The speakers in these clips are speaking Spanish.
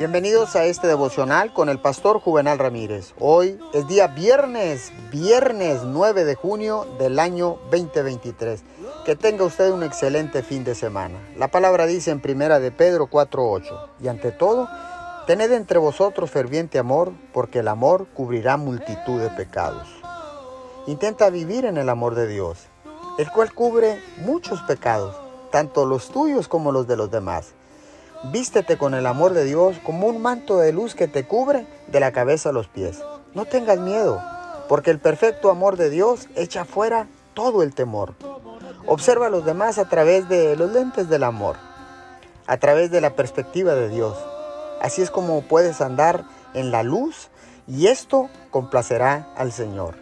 Bienvenidos a este devocional con el pastor Juvenal Ramírez. Hoy es día viernes, viernes 9 de junio del año 2023. Que tenga usted un excelente fin de semana. La palabra dice en primera de Pedro 4:8, y ante todo, tened entre vosotros ferviente amor, porque el amor cubrirá multitud de pecados. Intenta vivir en el amor de Dios, el cual cubre muchos pecados, tanto los tuyos como los de los demás. Vístete con el amor de Dios como un manto de luz que te cubre de la cabeza a los pies. No tengas miedo, porque el perfecto amor de Dios echa fuera todo el temor. Observa a los demás a través de los lentes del amor, a través de la perspectiva de Dios. Así es como puedes andar en la luz y esto complacerá al Señor.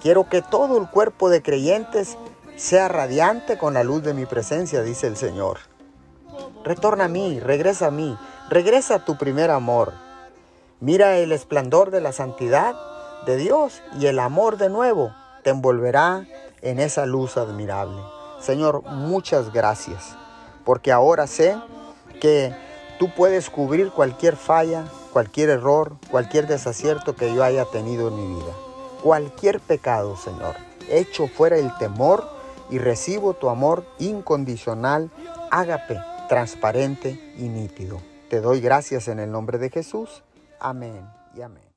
Quiero que todo el cuerpo de creyentes sea radiante con la luz de mi presencia, dice el Señor. Retorna a mí, regresa a mí, regresa a tu primer amor. Mira el esplendor de la santidad de Dios y el amor de nuevo te envolverá en esa luz admirable. Señor, muchas gracias, porque ahora sé que tú puedes cubrir cualquier falla, cualquier error, cualquier desacierto que yo haya tenido en mi vida. Cualquier pecado, Señor. Echo fuera el temor y recibo tu amor incondicional, ágape transparente y nítido. Te doy gracias en el nombre de Jesús. Amén y amén.